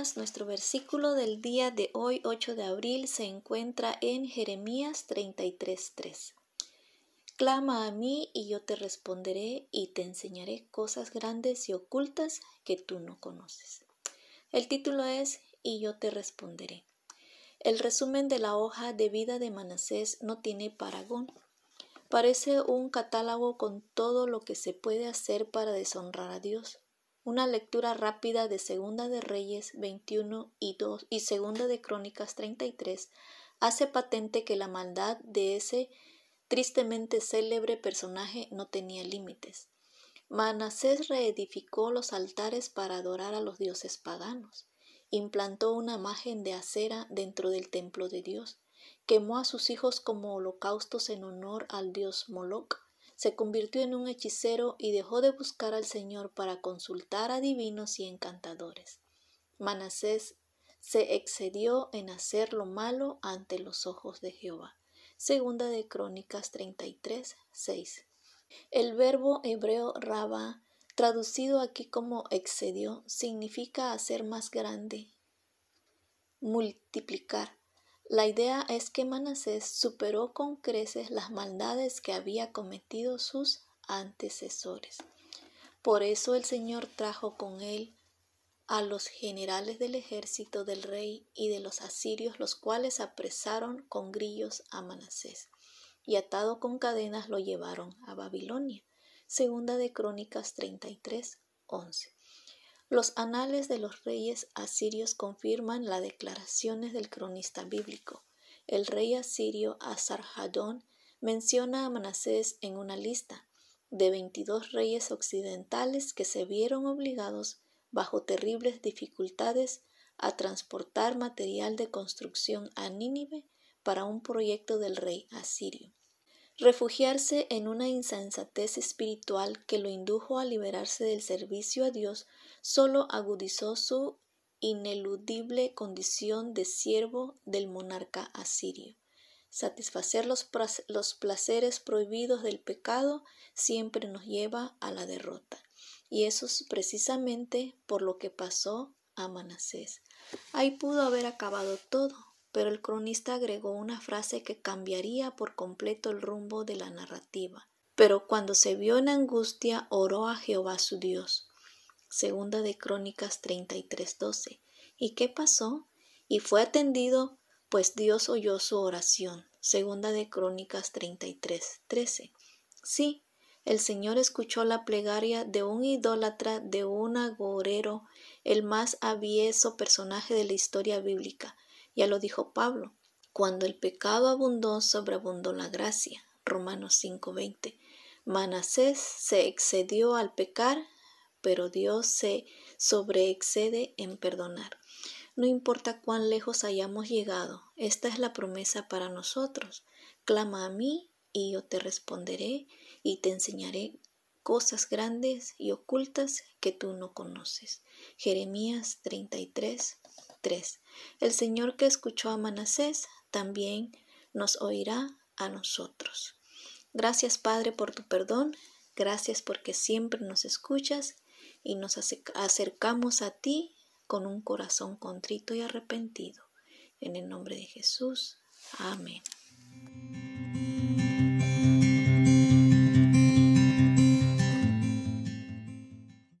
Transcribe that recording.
Nuestro versículo del día de hoy, 8 de abril, se encuentra en Jeremías 33.3. Clama a mí y yo te responderé y te enseñaré cosas grandes y ocultas que tú no conoces. El título es Y yo te responderé. El resumen de la hoja de vida de Manasés no tiene paragón. Parece un catálogo con todo lo que se puede hacer para deshonrar a Dios. Una lectura rápida de Segunda de Reyes 21 y 2 y Segunda de Crónicas 33 hace patente que la maldad de ese tristemente célebre personaje no tenía límites. Manasés reedificó los altares para adorar a los dioses paganos, implantó una imagen de acera dentro del templo de Dios, quemó a sus hijos como holocaustos en honor al dios Moloch, se convirtió en un hechicero y dejó de buscar al Señor para consultar a divinos y encantadores. Manasés se excedió en hacer lo malo ante los ojos de Jehová. Segunda de Crónicas 33, 6. El verbo hebreo raba, traducido aquí como excedió, significa hacer más grande, multiplicar. La idea es que Manasés superó con creces las maldades que había cometido sus antecesores. Por eso el Señor trajo con él a los generales del ejército del rey y de los asirios, los cuales apresaron con grillos a Manasés, y atado con cadenas lo llevaron a Babilonia. Segunda de Crónicas 33, 11. Los anales de los reyes asirios confirman las declaraciones del cronista bíblico. El rey asirio Asarhadón menciona a Manasés en una lista de 22 reyes occidentales que se vieron obligados, bajo terribles dificultades, a transportar material de construcción a Nínive para un proyecto del rey asirio. Refugiarse en una insensatez espiritual que lo indujo a liberarse del servicio a Dios solo agudizó su ineludible condición de siervo del monarca asirio. Satisfacer los, placeres prohibidos del pecado siempre nos lleva a la derrota. Y eso es precisamente por lo que pasó a Manasés. Ahí pudo haber acabado todo, pero el cronista agregó una frase que cambiaría por completo el rumbo de la narrativa. Pero cuando se vio en angustia, oró a Jehová su Dios. Segunda de Crónicas 33:12. ¿Y qué pasó? Y fue atendido, pues Dios oyó su oración. Segunda de Crónicas 33:13. Sí, el Señor escuchó la plegaria de un idólatra, de un agorero, el más avieso personaje de la historia bíblica ya lo dijo Pablo, cuando el pecado abundó, sobreabundó la gracia. Romanos 5:20. Manasés se excedió al pecar, pero Dios se sobreexcede en perdonar. No importa cuán lejos hayamos llegado, esta es la promesa para nosotros. Clama a mí y yo te responderé y te enseñaré cosas grandes y ocultas que tú no conoces. Jeremías 33, 3. El Señor que escuchó a Manasés también nos oirá a nosotros. Gracias Padre por tu perdón, gracias porque siempre nos escuchas y nos acercamos a ti con un corazón contrito y arrepentido. En el nombre de Jesús. Amén.